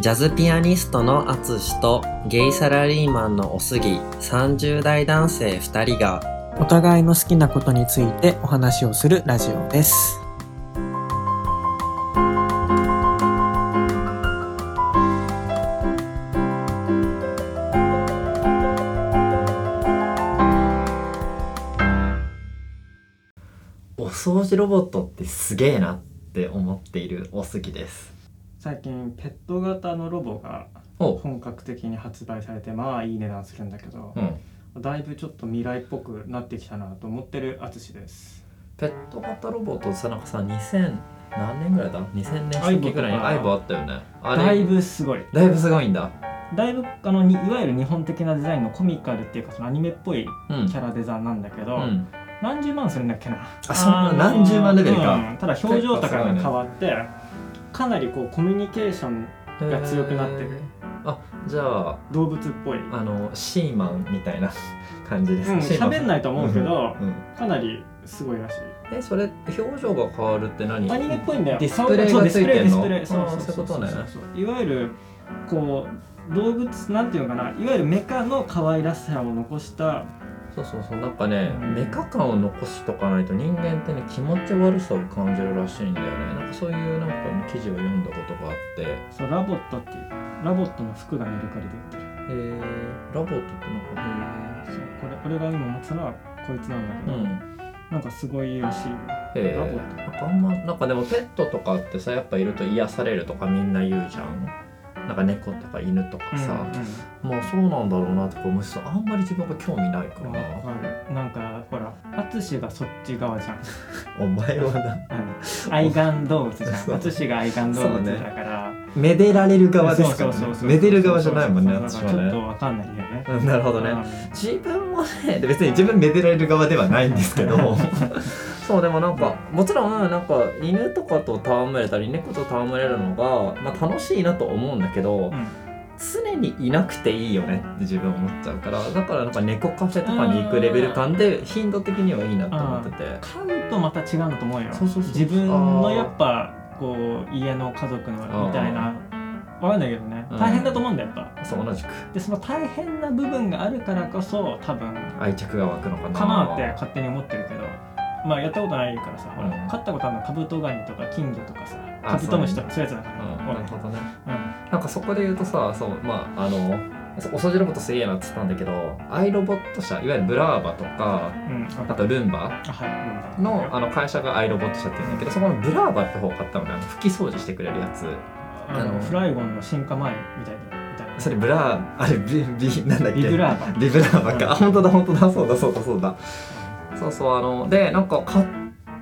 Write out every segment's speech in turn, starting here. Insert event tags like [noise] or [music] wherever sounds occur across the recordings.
ジャズピアニストのアツシとゲイサラリーマンのおすぎ30代男性2人がお互いの好きなことについてお話をするラジオです。お掃除ロボットってすげえなって思っているおすぎです。最近ペット型のロボがお本格的に発売されてまあいい値段するんだけどう、ん。だいぶちょっと未来っぽくなってきたなと思ってる淳ですペット型ロボットさなんかさ2000何年ぐらいだ ?2000 年初期ぐらいにアイボあったよね。だいぶすごいだいぶすごいんだ。だいぶあのにいわゆる日本的なデザインのコミカルっていうかそのアニメっぽいうん。キャラデザなんだけど、うん。何十万するんだっけな？あそんな何十万レベルかうんただ表情とかが変わって、かなりこうコミュニケーションが強くなってる。あじゃあ動物っぽい。あのシーマンみたいな [laughs] 感じですうん喋んないと思うけどうんうん。かなりすごいらしい。えそれ表情が変わるって何？アニメっぽいんだよ。ディスプレイがついてんの？そうそうそうそう。そういわゆるこう動物なんていうのかな。いわゆるメカの可愛らしさを残したそうそうそうなんかね、うんメカ感を残しとかないと人間ってね気持ち悪さを感じるらしいんだよね。なんかそういうなんか、ね、記事を読んだことがあって。へそうラボットっていうラボットの服がメルカリで売ってる。えラボットってなんかそうこれ俺が今持つのはこいつなんだけど、へえうん。なんかすごいらしい。えラボット。なんかあんまなんかでもペットとかってさやっぱいると癒されるとかみんな言うじゃんなんか猫とか犬とかさ、まあそうなんだろうなとか思うしあんまり自分が興味ないから。かる。なんかほら淳がそっち側じゃん。[laughs] お前はな。うん愛玩動物じゃん。[laughs] 淳が愛玩動物だから、めでられる側ですからね。めでる側じゃないもんねそうそうそう。ちょっ私はねとわかんないよね、うんなるほどね。うん。自分もね別に自分めでられる側ではないんですけど [laughs] そうでもなんかもちろんなんか犬とかと戯れたり猫と戯れるのが、まあ、楽しいなと思うんだけど、うん常にいなくていいよねって自分思っちゃうからだからなんか猫カフェとかに行くレベル感で頻度的にはいいなと思ってて。飼うとまた違うんだと思うよ。自分のやっぱこう家の家族のみたいな。わかんないけどね。うん。大変だと思うんだよやっぱ。そう同じく。でその大変な部分があるからこそ多分愛着が湧くのかな。かなって勝手に思ってるけど。まあやったことないからさ、うん。飼ったことあるのカブトガニとか金魚とかさあカブトムシとかそういうやつだから、うん、なるほどね。うん。なんかそこで言うとさそうまああのお掃除ロボットすげえなって言ったんだけどアイロボット社いわゆるブラーバとかうん。あとルンバあはいあの会社がアイロボット社って言うんだけどそこのブラーバって方を買ったのね。拭き掃除してくれるやつ。あのフライゴンの進化前みたいな。それブラーあれビビなんだっけ？ビブラーバ。ビブラーバか、うん。あ本当だ本当だ。そうだそうだそうだ。そうそうあのでなんか買っ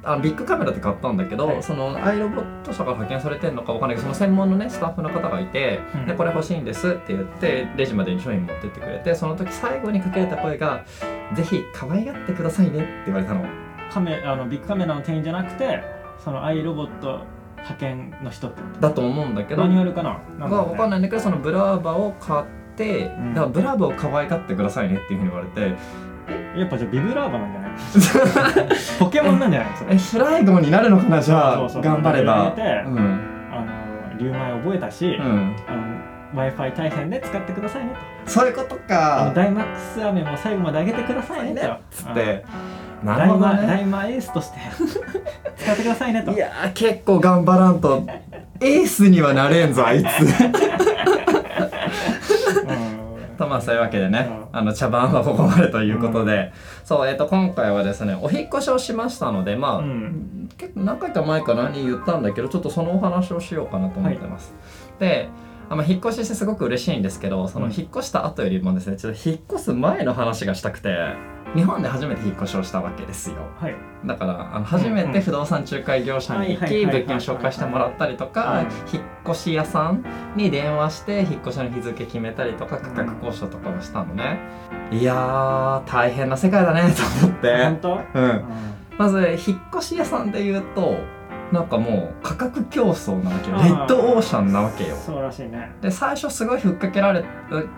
あのビックカメラって買ったんだけど、はいそのアイロボット社から派遣されてるのかわかんないけどその専門のねスタッフの方がいて、うんでこれ欲しいんですって言ってレジまでに商品持ってってくれてその時最後にかけられた声が「ぜひ可愛がってくださいね」って言われたの。カメあのビックカメラの店員じゃなくてそのアイロボット派遣の人ってだと思うんだけど。マニュアルかななねがわかんないんだけどそのブラーバを買って、んだからブラーバを可愛がってくださいねっていうふうに言われてやっぱじゃあビブラーバなんじゃない？[laughs] ポケモンなんじゃないそれ？えフライゴンになるのかなじゃあ頑張れば。うん。あの竜舞覚えたし、うん。あの w i f i 大変で使ってくださいねと。そういうことあかのダイマックス飴も最後まで上げてくださいねと。つって。なダイるほどね。マダイマエースとして [laughs] 使ってくださいねと。いやー結構頑張らんと。エースにはなれんぞあいつ。う [laughs] んとまあそういうわけでねうん。あの茶番はここまでということで、そうえっ、と今回はですねお引っ越しをしましたのでまあ、うん。結構何回か前かなに言ったんだけどちょっとそのお話をしようかなと思ってます、であまあ、引っ越ししてすごく嬉しいんですけどそのうん。引っ越した後よりもですねちょっと引っ越す前の話がしたくて、日本で初めて引っ越しをしたわけですよ。はい。だからあの初めて不動産仲介業者に行き物件を紹介してもらったりとかはい。引っ越し屋さんに電話して引っ越しの日付決めたりとか価格交渉とかをしたのね。いやー大変な世界だねと思って。本当？うん。まず引っ越し屋さんで言うとなんかもう価格競争なわけよ。レッドオーシャンなわけよ。そうらしいね。で最初すごいふっかけられ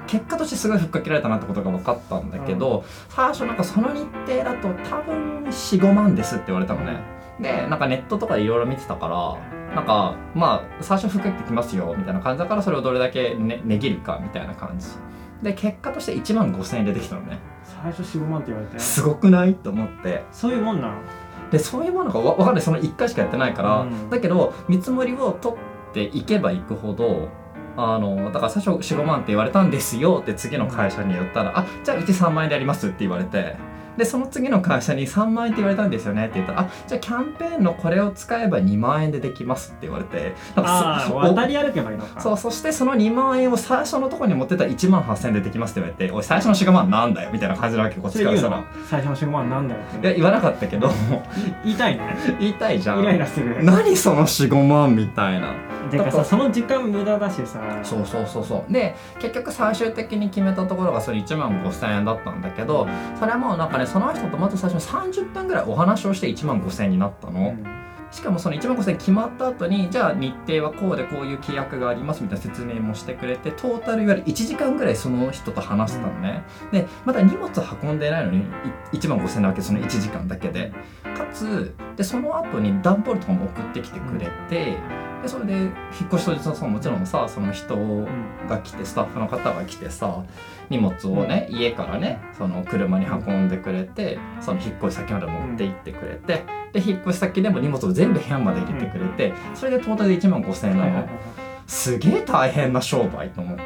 結果としてすごいふっかけられたなってことが分かったんだけど、最初なんかその日程だと多分45万ですって言われたのね。でなんかネットとかでいろいろ見てたからなんかまあ最初ふっかけてきますよみたいな感じだからそれをどれだけね値切るかみたいな感じ。で結果として1万5000円でできたのね。最初45万って言われて。すごくない？と思って。そういうもんなの？でそういうものがわわかんない。その1回しかやってないから、うん。だけど見積もりを取っていけばいくほどあのだから最初45万って言われたんですよって次の会社に言ったら「あじゃあうち3万円でやります」って言われてでその次の会社に3万円って言われたんですよね。って言ったら「あじゃあキャンペーンのこれを使えば2万円でできます」って言われてあそあ渡り歩けばいいのか。そうそしてその2万円を最初のところに持ってたら1万8000円でできますって言われて「おい最初の45万なんだよ」みたいな感じなわけこっちからしたら。最初の45万なんだよって。いや言わなかったけど。言いたいね。言いたいじゃん。イライラする。何その45万みたいな。てかさその時間無駄だしさ。そうそうそうそう。で結局最終的に決めたところがそれ1万5000円だったんだけどそれはもうなんかねその人とまず最初に30分ぐらいお話をして1万5000円になったの、うん。しかもその1万5000円決まった後にじゃあ日程はこうでこういう契約がありますみたいな説明もしてくれてトータルいわゆる1時間ぐらいその人と話してたのね、でまだ荷物運んでないのにい1万5000円なわけその1時間だけで。かつでその後に段ボールとかも送ってきてくれて、でそれで引っ越し当日のさもちろんさその人うんが来てスタッフの方が来てさ荷物をね家からねその車に運んでくれてその引っ越し先まで持って行ってくれてで引っ越し先でも荷物を全部部屋まで入れてくれてそれでトータルで1万5000円。なのすげえ大変な商売と思って。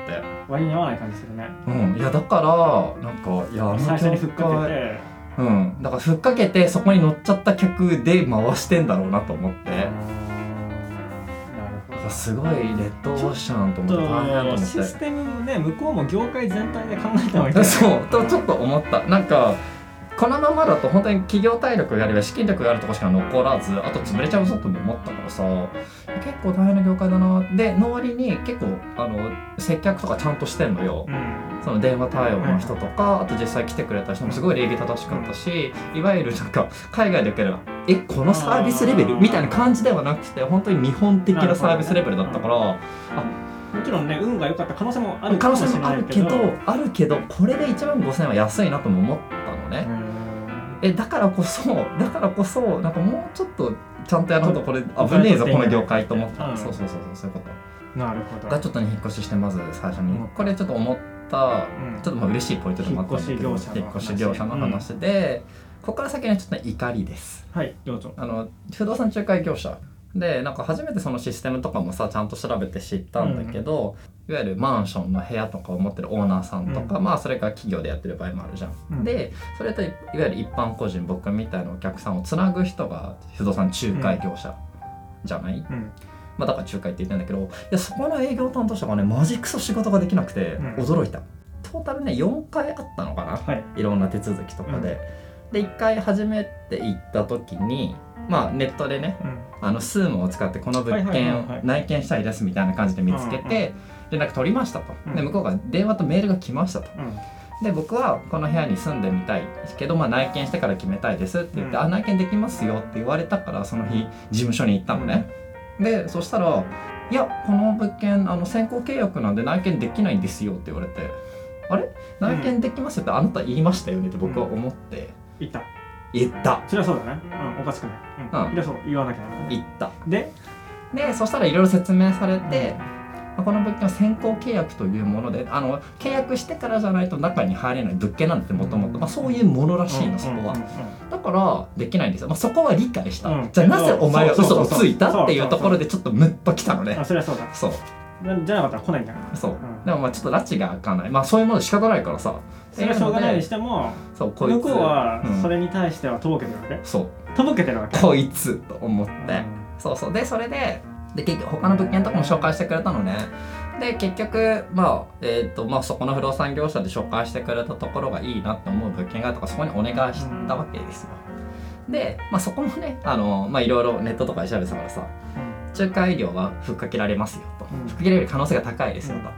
割に合わない感じするね。うん。いやだからなんかいやあの最初にふっかけて。うん。だからふっかけてそこに乗っちゃった客で回してんだろうなと思ってすごいレッドオーシャンと思って大変だと思って。システムね向こうも業界全体で考えた方がいい。そうとちょっと思った。なんかこのままだと本当に企業体力があれば資金力があるとこしか残らずあと潰れちゃうぞとも思ったからさ結構大変な業界だな。での割に結構あの接客とかちゃんとしてんのよ。うん。その電話対応の人とかあと実際来てくれた人もすごい礼儀正しかったしいわゆるなんか海外で受ければえこのサービスレベルみたいな感じではなくて本当に日本的なサービスレベルだったから。もちろんね運が良かった可能性もある可能かもしれ性もあるけどあるけどこれで1万5000円は安いなとも思ったのね、うんえだからこそだからこそなんかもうちょっとちゃんとやらないとこれ危ねえぞこの業界と思った、うん。そうそうそうそうそういうこと。なるほど。がちょっとね引っ越ししてまず最初に、うん。これちょっと思ったうん。ちょっとまあ嬉しいポイントでもあったんだけど引っ越し業者の話。引っ越し業者の話で、ここから先はちょっとね怒りです。はいどうぞ。あの不動産仲介業者でなんか初めてそのシステムとかもさちゃんと調べて知ったんだけど、いわゆるマンションの部屋とかを持ってるオーナーさんとか、うまあそれから企業でやってる場合もあるじゃん。うん。でそれといいわゆる一般個人僕みたいなお客さんをつなぐ人が不動産仲介業者じゃない、うん。まあだから仲介って言ってんだけどいやそこの営業担当者がねマジクソ仕事ができなくてうん。驚いた、トータルね4回あったのかな？はい。いろんな手続きとかで、で1回初めて行った時にまあネットでねうん。あのスームを使ってこの物件を内見したいですみたいな感じで見つけて連絡取りましたと、うん。で向こうが電話とメールが来ましたと。うん。で僕はこの部屋に住んでみたいけど、まあ、内見してから決めたいですって言って、うん。あ内見できますよって言われたからその日事務所に行ったのね、でそしたら「いやこの物件あの先行契約なんで内見できないんですよ」って言われて「あれ？内見できますよってあなた言いましたよね」って僕は思って。言った言った。それはそうだね。うんおかしくない。うん。うん。いやそう言わなきゃな言った。ででそしたらいろいろ説明されて、まあこの物件は先行契約というものであの契約してからじゃないと中に入れない物件なんてもともとまあそういうものらしいのそこは、うんうんうん。だからできないんですよ、まあ、そこは理解した、うん。じゃあなぜお前は嘘をついたっていうところでちょっとムッときたのね。あそれはそうだ。そう。なじゃなかったら来ないんだから。そう、ん。でもまあちょっと拉致が開かない。まあそういうもの仕方ないからさ。それはしょうがないにしてもそうこいつ。向こうはうん。それに対してはとぼけてるわけ。そう。とぼけてるわけ。こいつと思って、うん。そうそう。でそれでで結局他の物件とかも紹介してくれたのね。で結局まあえっ、とまあそこの不動産業者で紹介してくれたところがいいなって思う物件があるとかそこにお願いしたわけですよ。で、まあ、そこもねあのまあいろいろネットとかで調べてたからさ。仲介料はふっかけられますよと、うん。れる可能性が高いですよと、うん。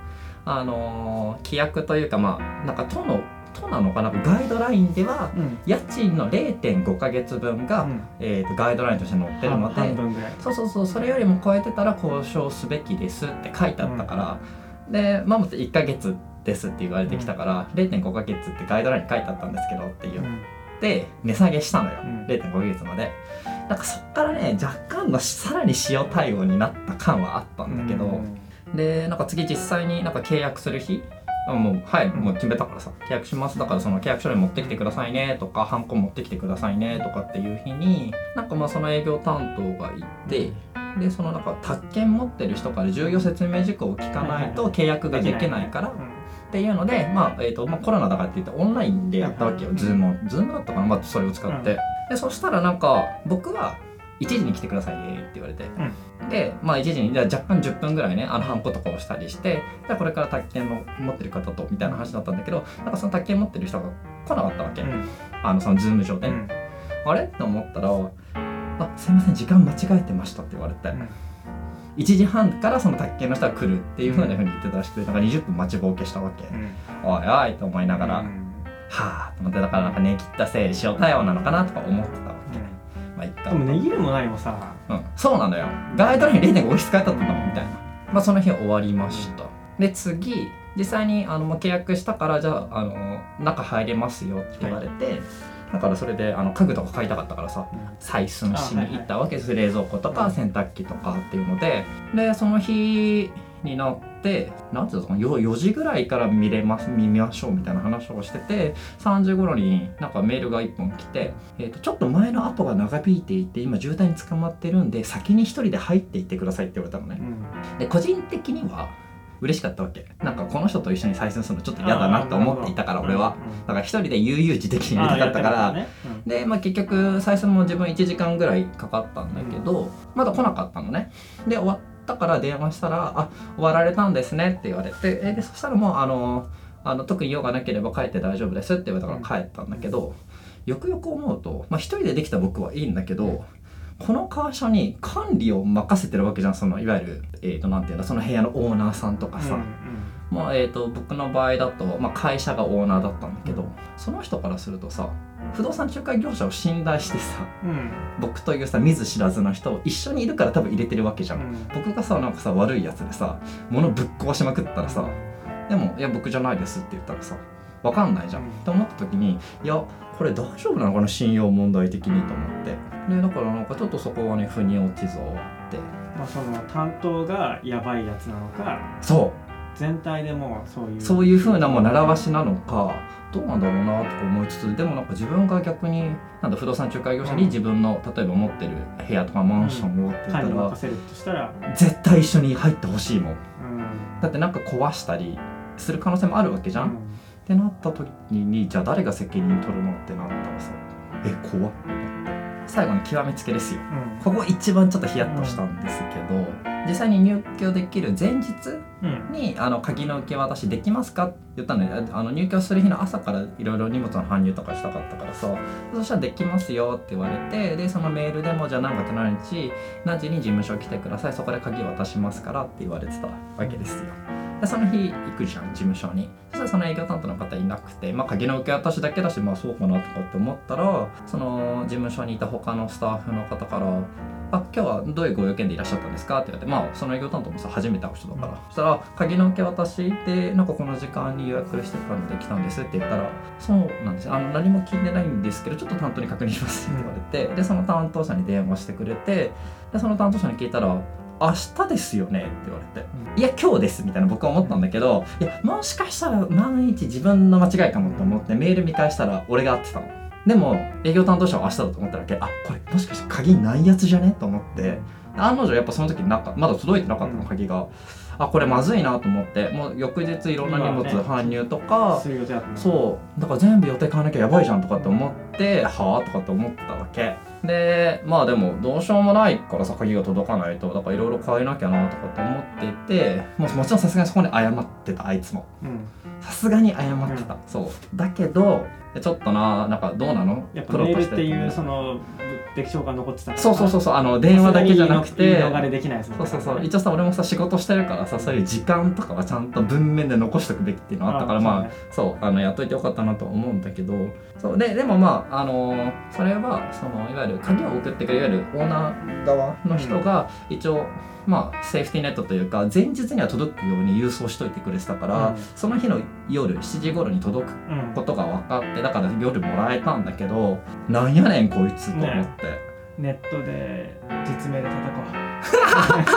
あの規約というかまあなんか都の都なのかな？ガイドラインではうん。家賃の0.5ヶ月分が、うん。えー、とガイドラインとして載ってるのでそうそうそうそれよりも超えてたら交渉すべきですって書いてあったから、でまあもっと1ヶ月ですって言われてきたから、0.5ヶ月ってガイドラインに書いてあったんですけどって言って値下げしたのよ、うん。0.5ヶ月までなんかそっからね若干のさらに塩対応になった感はあったんだけど、でなんか次実際になんか契約する日あもうはいもう決めたからさ契約します。だからその契約書類持ってきてくださいねとかハンコ持ってきてくださいねとかっていう日になんかまあその営業担当がいてでそのなんか宅建持ってる人から重要説明事項を聞かないと契約ができないからっていうので、まあえーとまあ、コロナだからって言ってオンラインでやったわけよ、うんズームをズームだったかな、まあ、それを使って、でそしたらなんか僕は1時に来てくださいねって言われて、で、まあ、1時にじゃあ若干10分ぐらいねあのハンコとかをしたりしてじゃあこれから宅建の持ってる方とみたいな話だったんだけどなんかその宅建持ってる人が来なかったわけ、うん。あのそのズーム上で、うん。あれ？って思ったら「あすいません時間間違えてました」って言われて、うん。1時半からその宅建の人が来るっていうふうに言ってたらしくてなんか20分待ちぼうけしたわけ、うん。おいおいと思いながら、うんはあと思ってだからなんか値切ったせいで塩対応なのかなとか思ってたわけ、まあいっかでも値切るも何もさうん、そうなのよ。ガイドライン0.5引き換えたったんだもんみたいな。まあその日は終わりました。で次実際にあのもう契約したからじゃああの中入れますよって言われて、だからそれであの家具とか買いたかったからさ採寸しに行ったわけです、冷蔵庫とかうん。洗濯機とかっていうので。でその日になってなんていうのかな 4, 4時ぐらいから見れます見ましょうみたいな話をしてて3時頃になんかメールが1本来て、えーと「ちょっと前のアポが長引いていて今渋滞に捕まってるんで先に1人で入っていってください」って言われたのね。う。ん。で個人的には嬉しかったわけ。なんかこの人と一緒に採寸するのちょっと嫌だなと思っていたから俺は。だから一人で悠々自適にやりたかったから、で、まあ、結局採寸も自分1時間ぐらいかかったんだけど、まだ来なかったのね。で終わったから電話したら「あ終わられたんですね」って言われてえでそしたらもうあのあの特に用がなければ帰って大丈夫ですって言われたから帰ったんだけど、よくよく思うと、まあ、一人でできた僕はいいんだけどこの会社に管理を任せてるわけじゃんそのいわゆる、えー、となんていうのその部屋のオーナーさんとかさ、まあえー、と僕の場合だと、まあ、会社がオーナーだったんだけど、その人からするとさ不動産仲介業者を信頼してさうん。僕というさ見ず知らずの人を一緒にいるから多分入れてるわけじゃん、僕がさなんかさ悪いやつでさ物ぶっ壊しまくったらさでも「いや僕じゃないです」って言ったらさ分かんないじゃん、うん。って思った時にいやこれ大丈夫なのかな信用問題的にと思って。でだからなんかちょっとそこはね腑に落ちず終わって。まあその担当がやばいやつなのかそう。全体でもうそういうそういう風なもう習わしなのかどうなんだろうなとか思いつつでもなんか自分が逆になんだ不動産仲介業者に自分の例えば持ってる部屋とかマンションをって言ったら管理任せるとしたら。絶対一緒に入ってほしいもん。うん。だってなんか壊したりする可能性もあるわけじゃん、ってなった時にじゃあ誰が責任取るのってなったらさえ怖っ。最後に極めつけですよ。うん。ここ一番ちょっとヒヤッとしたんですけど、実際に入居できる前日うん。にあの鍵の受け渡しできますかって言ったのにあの入居する日の朝からいろいろ荷物の搬入とかしたかったからさそしたらできますよって言われてでそのメールでもじゃあ何月何日何時に事務所来てくださいそこで鍵渡しますからって言われてたわけですよでその日行くじゃん事務所に。そしたらその営業担当の方いなくてまあ鍵の受け渡しだけだしまあそうかなとかって思ったらその事務所にいた他のスタッフの方からあ今日はどういうご用件でいらっしゃったんですか?」って言われてまあその営業担当もさ初めて会う人だから、そしたら「鍵の受け渡しでなんかこの時間に予約してたので来たんです」って言ったら「そうなんです。あの何も聞いてないんですけどちょっと担当に確認します」って言われてでその担当者に電話してくれてでその担当者に聞いたら「明日ですよね」って言われて「いや今日です」みたいな僕は思ったんだけどいやもしかしたら万一自分の間違いかもと思ってメール見返したら俺が会ってたの。でも営業担当者は明日だと思ったわけ。あこれもしかして鍵ないやつじゃね？と思って。案の定やっぱその時なんかまだ届いてなかったの鍵があこれまずいなと思ってもう翌日いろんな荷物搬入とか、そうだから全部予定変わらなきゃやばいじゃんとかって思ってはあとかって思ってたわけ。でまあでもどうしようもないからさ鍵が届かないとだからいろいろ変えなきゃなとかって思っていてもうもちろんさすがにそこに謝ってたあいつも。うん。さすがに謝ってた、そう。だけどちょっとななんかどうなの？やっぱプロとしてメールっていうその物的証が残ってたそうそうそうそう。あの電話だけじゃなくて。逃れできないですもんそうそうそう。ね一応さ俺もさ仕事してるからさそういう時間とかはちゃんと文面で残しとくべきっていうのあったからあまあそうね。そうあのやっといてよかったなと思うんだけどそうででもまああのーそれはそのいわゆる鍵を送ってくれるいわゆるオーナー側の人が一応、まあセーフティーネットというか前日には届くように郵送しといてくれてたから、うん。その日の夜7時頃に届くうんことが分かってだから夜もらえたんだけどなんやねんこいつと思って、ネットで実名で叩こ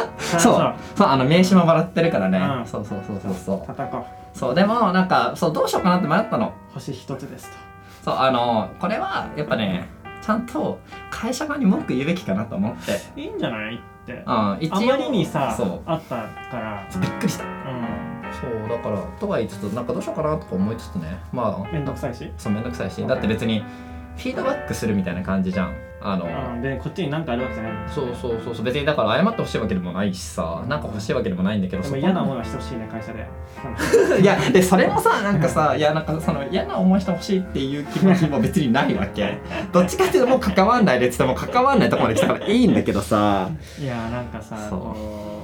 う。[laughs] そう。そう。あの名刺ももらってるからね、うん。そうそうそうそうそう。叩こう。そうでもなんかそうどうしようかなって迷ったの。星一つですと。そうあのこれはやっぱねちゃんと会社側に文句言うべきかなと思って。いいんじゃないって。うんあまりにさそう。あったから。びっくりした。うそうだからとは言いつつなんかどうしようかなとか思いつつね。まんめんどくさいし。あそうめんどくさいし。だって別にフィードバックするみたいな感じじゃん。あの、うんでこっちに何かあるわけじゃない。そうそうそうそう。別にだから謝ってほしいわけでもないしさなんか欲しいわけでもないんだけどそこでも嫌な思いはしてほしいね会社で。[laughs] いやでそれもさなんかさ [laughs] いやなんかその嫌な思いしてほしいっていう気持ちも別にないわけ。[laughs] どっちかっていうともう関わんないでっつっても関わんないところまで来たからいいんだけどさ。いやなんかさそう。こう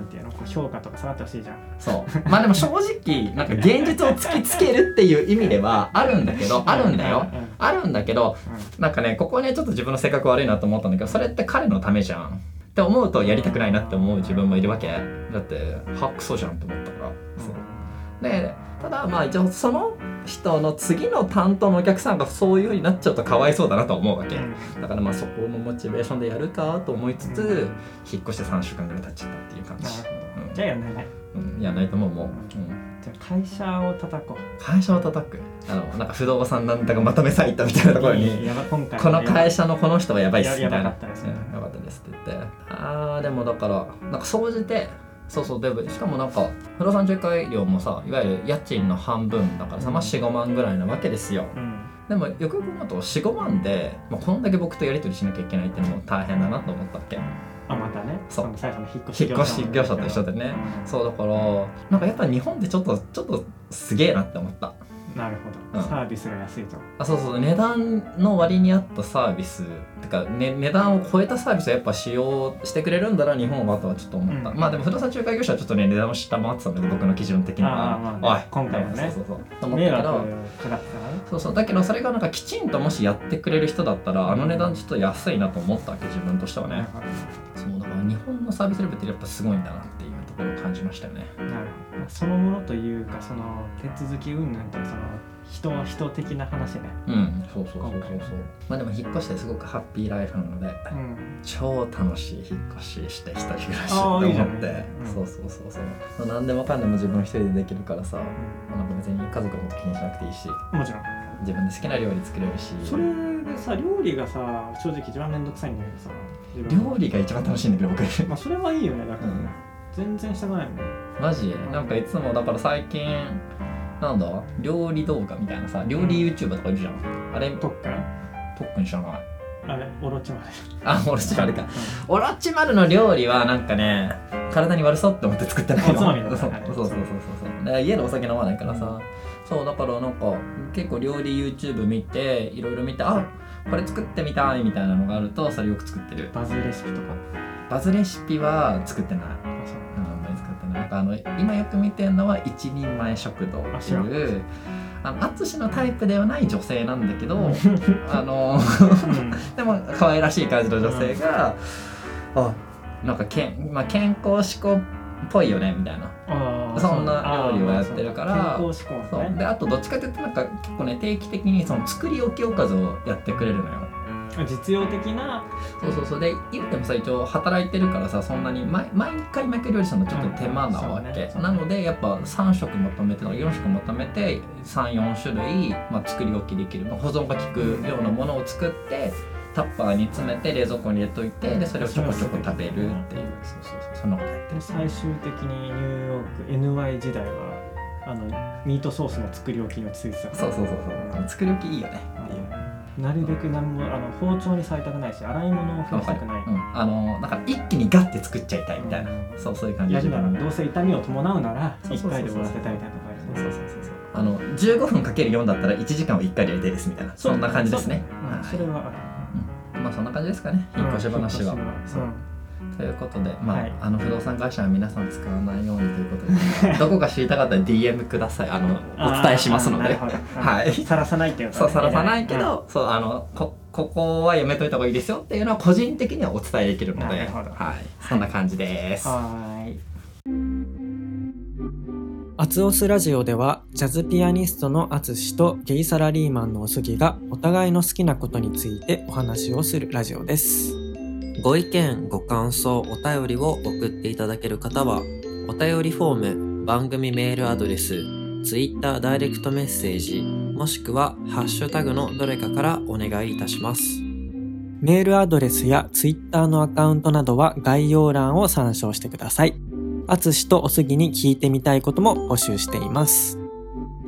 なんていうのこう評価とか下がってほしいじゃん。そう。まあでも正直なんか現実を突きつけるっていう意味ではあるんだけどあるんだよ。あるんだけどうん。なんかねここねちょっと自分の性格悪いなと思ったんだけどそれって彼のためじゃん。って思うとやりたくないなって思う自分もいるわけ。だってハックソじゃんって思ったから。そうでただまあ一応その人の次の担当のお客さんがそういう風になっちゃうとかわいそうだなと思うわけ。うん。だからまあそこのモチベーションでやるかと思いつつ引っ越して3週間ぐらい経っちゃったっていう感じ。うん。じゃあやんないね。うん、いやないと思うもう、うん、じゃあ会社を叩こう。会社を叩く。あのなんか不動産なんだかまとめサイトみたいなところにこの会社のこの人はやばいっすみやたいなやばかったですね。うんやばかったですって言って。あーでもだからなんか総じてそうそうでしかもなんか不動産仲介料もさいわゆる家賃の半分だからさ、まあ、45万ぐらいなわけですよ。うん。でもよくよく思うと45万で、まあ、こんだけ僕とやり取りしなきゃいけないっていうのも大変だなと思ったっけ？あまたね。そう。の最初の引っ越し業者と一緒でね。そうだからなんかやっぱ日本ってちょっとちょっとすげえなって思ったなるほうん。どサービスが安いと。あそうそう。値段の割に合ったサービスてか、ね、値段を超えたサービスをやっぱ使用してくれるんだな日本はとはちょっと思った、うん。まあでも不動産仲介業者はちょっとね値段を下回ってたんだけど僕の基準的には。あーまあね今回はね。そうそうそう。と思ったけ迷惑かどかってたからねそうそう。だけどそれがなんかきちんともしやってくれる人だったらあの値段ちょっと安いなと思ったわけ自分としてはね。そうだから日本のサービスレベルってやっぱすごいんだなっていうところを感じましたよねなるほど。まあそのものというかその手続き云々とその人人的な話ね。うん。そうそうそうそうそう。まあでも引っ越してすごくハッピーライフなのでうん。超楽しい引っ越しして一人暮らしってあ思ってーいいじゃない。うんそうそうそう。そう何でもかんでも自分一人でできるからさなんか別に家族のこと気にしなくていいしもちろん。自分で好きな料理作れるし。それでさ料理がさ正直一番めんどくさいんだけどさ自分料理が一番楽しいんだけど僕。まあそれはいいよねだから、うん全然したくないもんマジ？なんかいつもだから最近なんだ？料理動画みたいなさ料理 YouTuber とかいるじゃん。あれ？特訓？特に知らない？あれオロチマであオロチマルか。オロチマルの料理はなんかね体に悪そうって思って作ってないの。おつまみだ。そう。そうそうそうそう家でお酒飲まないからさ、そうだからなんか結構料理 YouTube 見ていろいろ見てあこれ作ってみたいみたいなのがあるとそれよく作ってる。バズレシピとかバズレシピは作ってない。あんまり作ってない。なんかあの今よく見てるのは一人前食堂っていうあの淳のタイプではない女性なんだけど [laughs] あのうん。でも可愛らしい感じの女性が、あなんかけん、まあ、健康志向っぽいよねみたいな。そんな料理をやってるからそう。健康志向そう。ねであとどっちかというとなんか結構ね定期的にその作り置きおかずをやってくれるのよ実用的なそうそうそう。で言ってもさ一応働いてるからさそんなに毎毎回毎回料理するのちょっと手間なわけ、うんね。なのでやっぱ3食まとめて4食まとめて34種類、まあ、作り置きできる、まあ保存が効くようなものを作ってタッパーに詰めて冷蔵庫に入れといてでそれをちょこちょこ食べるっていう。うんそう。そうそうそんなことやってるで最終的にニューヨーク NY 時代はあのミートソースの作り置きがついてたそうそうそうそう。作り置きいいよね。うなるべく何もあの包丁に触りたくないし洗い物を増やしたくない、うん、あのなんか一気にガッて作っちゃいたいみたいな、うん。そうそういう感じ。やるならどうせ痛みを伴うなら1そうそうそうそう。回で終わらせたいみたいなとこあそうそうそうそう。あの15分かける4だったら1時間を1回でやりたいですみたいな。そんな感じですね。それはある。まあそんな感じですかね。引っ越し話は、うんそうということで、まあはい。あの不動産会社は皆さん使わないようにということで [laughs] どこか知りたかったら DM ください。あのお伝えしますので。はい。さらさないっていうのそうさらさないけど、そうあのこここはやめといた方がいいですよっていうのは個人的にはお伝えできるので。はい、そんな感じです、はーい。アツオスラジオではジャズピアニストのアツシとゲイサラリーマンのおすぎがお互いの好きなことについてお話をするラジオです。ご意見、ご感想、お便りを送っていただける方は、お便りフォーム、番組メールアドレス、Twitter ダイレクトメッセージ、もしくはハッシュタグのどれかからお願いいたします。メールアドレスやツイッターのアカウントなどは概要欄を参照してください。アツシとおすぎに聞いてみたいことも募集しています。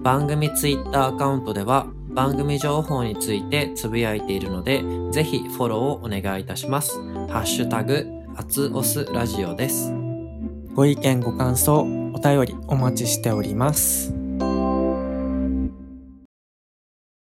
番組 Twitter アカウントでは、番組情報についてつぶやいているので、ぜひフォローをお願いいたします。ハッシュタグ、アツオスラジオです。ご意見ご感想、お便りお待ちしております。